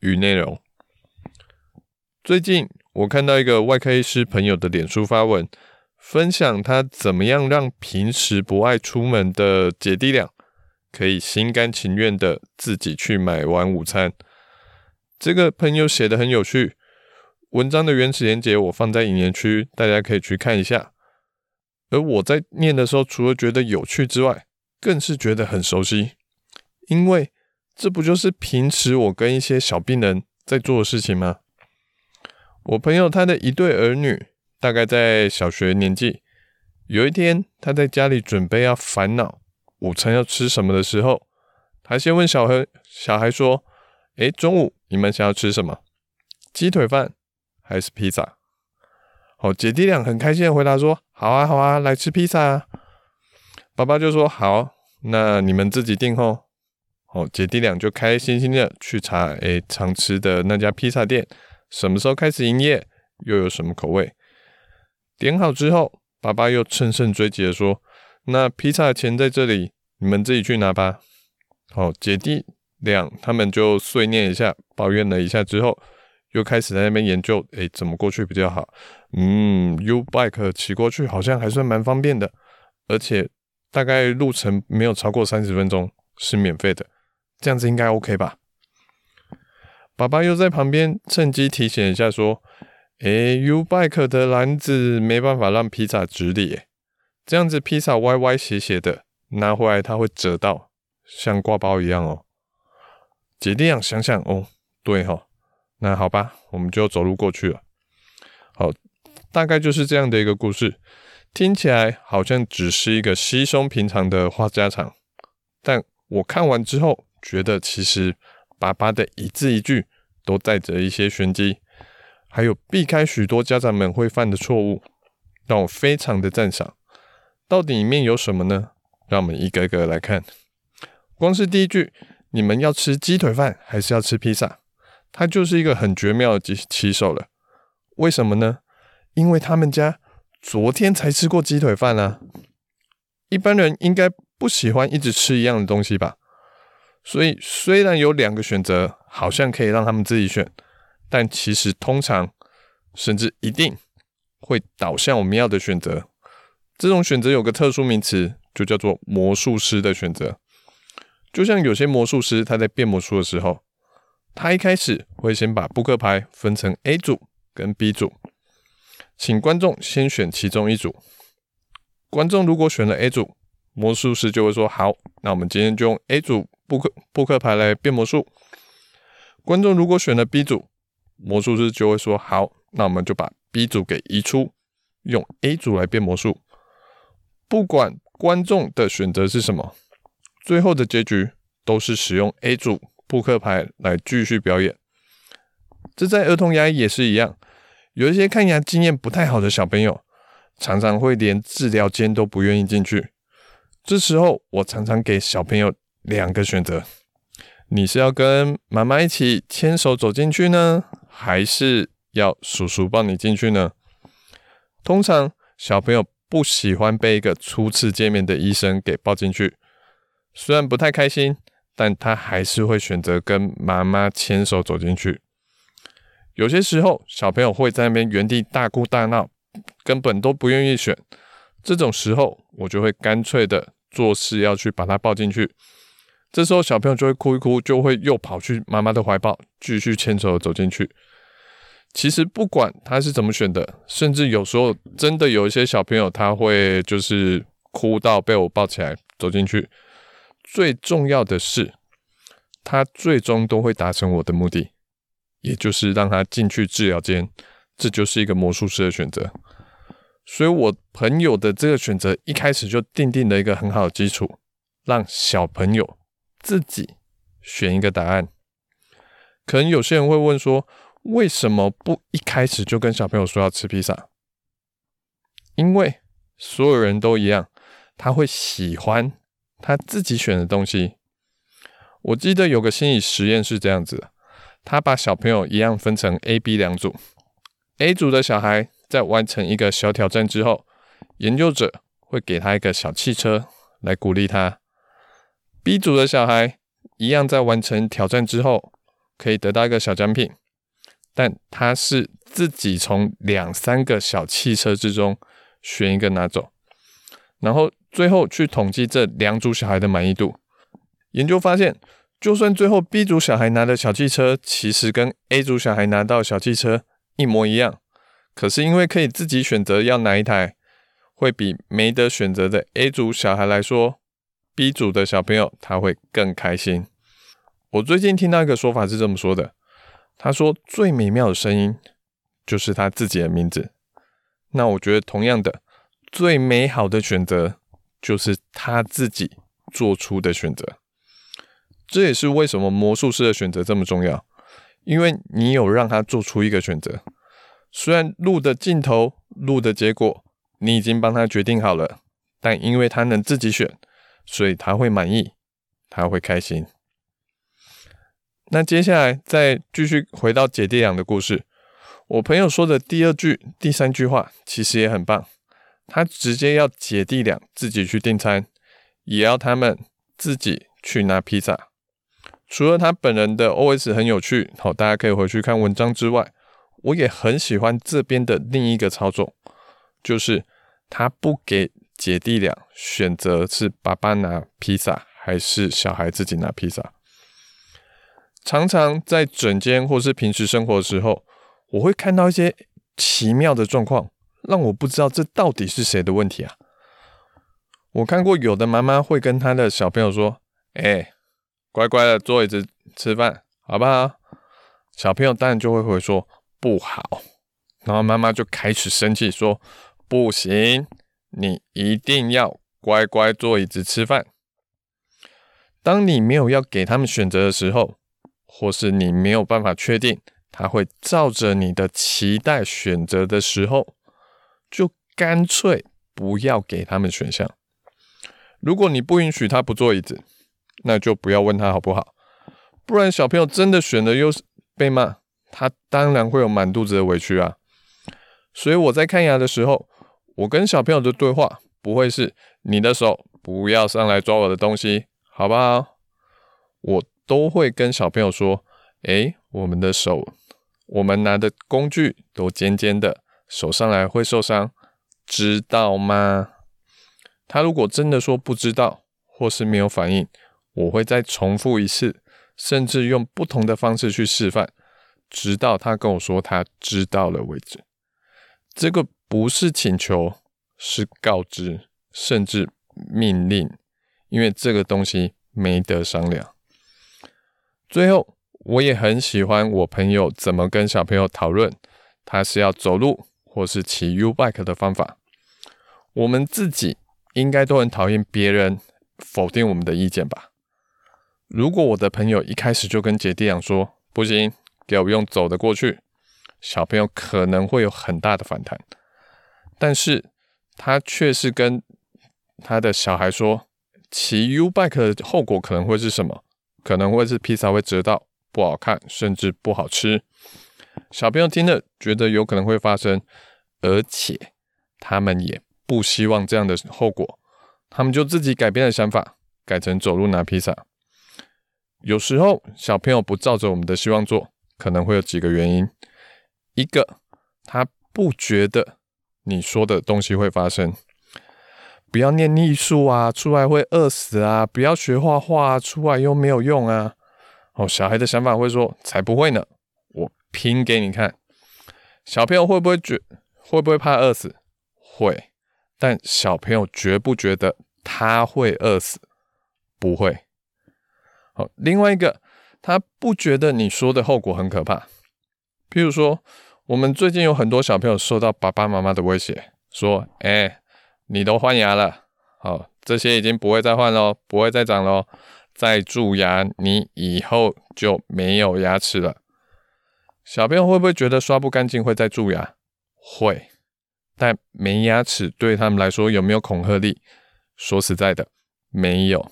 与内容。最近我看到一个外科医师朋友的脸书发文，分享他怎么样让平时不爱出门的姐弟俩，可以心甘情愿的自己去买完午餐。这个朋友写的很有趣，文章的原始连结我放在引言区，大家可以去看一下。而我在念的时候，除了觉得有趣之外，更是觉得很熟悉，因为。这不就是平时我跟一些小病人在做的事情吗？我朋友他的一对儿女大概在小学年纪，有一天他在家里准备要烦恼午餐要吃什么的时候，他先问小孩小孩说：“诶，中午你们想要吃什么？鸡腿饭还是披萨？”好，姐弟俩很开心的回答说：“好啊，好啊，来吃披萨啊！”爸爸就说：“好，那你们自己订后。”哦，姐弟俩就开开心心的去查，诶，常吃的那家披萨店什么时候开始营业，又有什么口味？点好之后，爸爸又乘胜追击的说：“那披萨钱在这里，你们自己去拿吧。”好，姐弟俩他们就碎念一下，抱怨了一下之后，又开始在那边研究，诶，怎么过去比较好？嗯，U-Bike 骑过去好像还算蛮方便的，而且大概路程没有超过三十分钟，是免费的。这样子应该 OK 吧？爸爸又在旁边趁机提醒一下，说：“诶，U-Bike 的篮子没办法让披萨直立，这样子披萨歪歪斜斜的，拿回来它会折到，像挂包一样哦。”姐弟俩想想，哦，对哈，那好吧，我们就走路过去了。好，大概就是这样的一个故事，听起来好像只是一个稀松平常的话家常，但我看完之后。觉得其实爸爸的一字一句都带着一些玄机，还有避开许多家长们会犯的错误，让我非常的赞赏。到底里面有什么呢？让我们一个个来看。光是第一句，你们要吃鸡腿饭还是要吃披萨？它就是一个很绝妙的起手了。为什么呢？因为他们家昨天才吃过鸡腿饭啊。一般人应该不喜欢一直吃一样的东西吧？所以，虽然有两个选择，好像可以让他们自己选，但其实通常，甚至一定会导向我们要的选择。这种选择有个特殊名词，就叫做魔术师的选择。就像有些魔术师，他在变魔术的时候，他一开始会先把扑克牌分成 A 组跟 B 组，请观众先选其中一组。观众如果选了 A 组，魔术师就会说：“好，那我们今天就用 A 组。”扑克扑克牌来变魔术，观众如果选了 B 组，魔术师就会说：“好，那我们就把 B 组给移出，用 A 组来变魔术。”不管观众的选择是什么，最后的结局都是使用 A 组扑克牌来继续表演。这在儿童牙医也是一样，有一些看牙经验不太好的小朋友，常常会连治疗间都不愿意进去。这时候，我常常给小朋友。两个选择，你是要跟妈妈一起牵手走进去呢，还是要叔叔抱你进去呢？通常小朋友不喜欢被一个初次见面的医生给抱进去，虽然不太开心，但他还是会选择跟妈妈牵手走进去。有些时候，小朋友会在那边原地大哭大闹，根本都不愿意选。这种时候，我就会干脆的做事要去把他抱进去。这时候小朋友就会哭一哭，就会又跑去妈妈的怀抱，继续牵手走进去。其实不管他是怎么选的，甚至有时候真的有一些小朋友他会就是哭到被我抱起来走进去。最重要的是，他最终都会达成我的目的，也就是让他进去治疗间。这就是一个魔术师的选择。所以我朋友的这个选择一开始就奠定了一个很好的基础，让小朋友。自己选一个答案，可能有些人会问说，为什么不一开始就跟小朋友说要吃披萨？因为所有人都一样，他会喜欢他自己选的东西。我记得有个心理实验是这样子的，他把小朋友一样分成 A、B 两组，A 组的小孩在完成一个小挑战之后，研究者会给他一个小汽车来鼓励他；B 组的小孩一样在完成挑战之后，可以得到一个小奖品，但他是自己从两三个小汽车之中。选一个拿走，然后最后去统计这两组小孩的满意度。研究发现，就算最后 B 组小孩拿的小汽车其实跟 A 组小孩拿到小汽车一模一样，可是因为可以自己选择要哪一台，会比没得选择的 A 组小孩来说，B 组的小朋友他会更开心。我最近听到一个说法是这么说的，他说最美妙的声音就是他自己的名字。那我觉得，同样的，最美好的选择就是他自己做出的选择。这也是为什么魔术师的选择这么重要，因为你有让他做出一个选择。虽然路的尽头、路的结果你已经帮他决定好了，但因为他能自己选，所以他会满意，他会开心。那接下来再继续回到姐弟俩的故事。我朋友说的第二句、第三句话其实也很棒，他直接要姐弟俩自己去订餐，也要他们自己去拿披萨。除了他本人的 OS 很有趣，好，大家可以回去看文章之外，我也很喜欢这边的另一个操作，就是他不给姐弟俩选择是爸爸拿披萨还是小孩自己拿披萨。常常在整间或是平时生活的时候。我会看到一些奇妙的状况，让我不知道这到底是谁的问题啊！我看过有的妈妈会跟她的小朋友说：“哎，乖乖的坐椅子吃饭，好不好？”小朋友当然就会回说：“不好。”然后妈妈就开始生气说：“不行，你一定要乖乖坐椅子吃饭。”当你没有要给他们选择的时候，或是你没有办法确定。他会照着你的期待选择的时候，就干脆不要给他们选项。如果你不允许他不坐椅子，那就不要问他好不好。不然小朋友真的选了又被骂，他当然会有满肚子的委屈啊。所以我在看牙的时候，我跟小朋友的对话不会是你的手不要上来抓我的东西，好不好？我都会跟小朋友说，诶，我们的手。我们拿的工具都尖尖的，手上来会受伤，知道吗？他如果真的说不知道，或是没有反应，我会再重复一次，甚至用不同的方式去示范，直到他跟我说他知道了为止。这个不是请求，是告知，甚至命令，因为这个东西没得商量。最后。我也很喜欢我朋友怎么跟小朋友讨论，他是要走路或是骑 U-Bike 的方法。我们自己应该都很讨厌别人否定我们的意见吧？如果我的朋友一开始就跟姐弟俩说不行，给我用走的过去，小朋友可能会有很大的反弹。但是他却是跟他的小孩说，骑 U-Bike 的后果可能会是什么？可能会是披萨会折到。不好看，甚至不好吃。小朋友听了觉得有可能会发生，而且他们也不希望这样的后果，他们就自己改变了想法，改成走路拿披萨。有时候小朋友不照着我们的希望做，可能会有几个原因：一个，他不觉得你说的东西会发生，不要念艺术啊，出来会饿死啊；不要学画画啊，出来又没有用啊。哦，小孩的想法会说：“才不会呢，我拼给你看。”小朋友会不会觉会不会怕饿死？会，但小朋友觉不觉得他会饿死？不会。好，另外一个，他不觉得你说的后果很可怕。譬如说，我们最近有很多小朋友受到爸爸妈妈的威胁，说：“哎，你都换牙了，好，这些已经不会再换喽，不会再长喽。”再蛀牙，你以后就没有牙齿了。小朋友会不会觉得刷不干净会再蛀牙？会，但没牙齿对他们来说有没有恐吓力？说实在的，没有。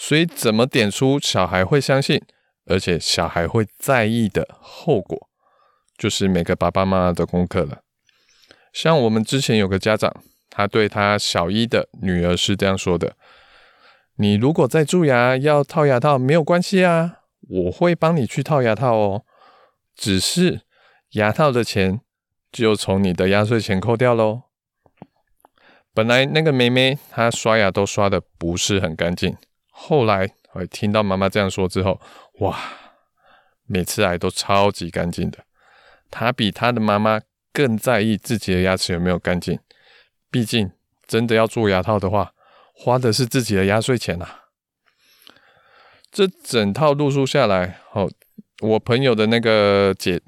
所以怎么点出小孩会相信，而且小孩会在意的后果，就是每个爸爸妈妈的功课了。像我们之前有个家长，他对他小一的女儿是这样说的。你如果在蛀牙要套牙套没有关系啊，我会帮你去套牙套哦。只是牙套的钱就从你的压岁钱扣掉喽。本来那个妹妹她刷牙都刷的不是很干净，后来我听到妈妈这样说之后，哇，每次来都超级干净的。她比她的妈妈更在意自己的牙齿有没有干净，毕竟真的要做牙套的话。花的是自己的压岁钱呐、啊！这整套路数下来，好，我朋友的那个姐，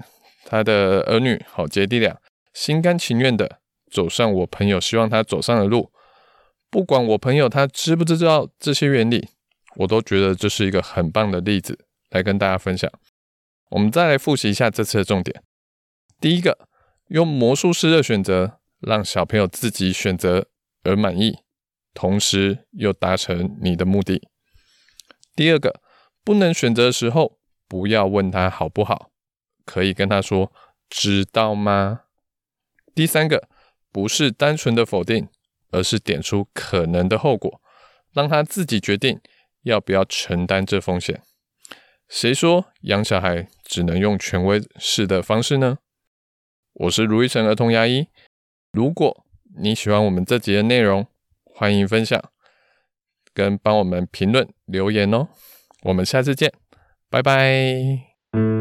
他的儿女，好姐弟俩，心甘情愿的走上我朋友希望他走上的路。不管我朋友他知不知道这些原理，我都觉得这是一个很棒的例子，来跟大家分享。我们再来复习一下这次的重点：第一个，用魔术师的选择，让小朋友自己选择而满意。同时又达成你的目的。第二个，不能选择的时候，不要问他好不好，可以跟他说知道吗？第三个，不是单纯的否定，而是点出可能的后果，让他自己决定要不要承担这风险。谁说养小孩只能用权威式的方式呢？我是如意成儿童牙医。如果你喜欢我们这集的内容，欢迎分享，跟帮我们评论留言哦。我们下次见，拜拜。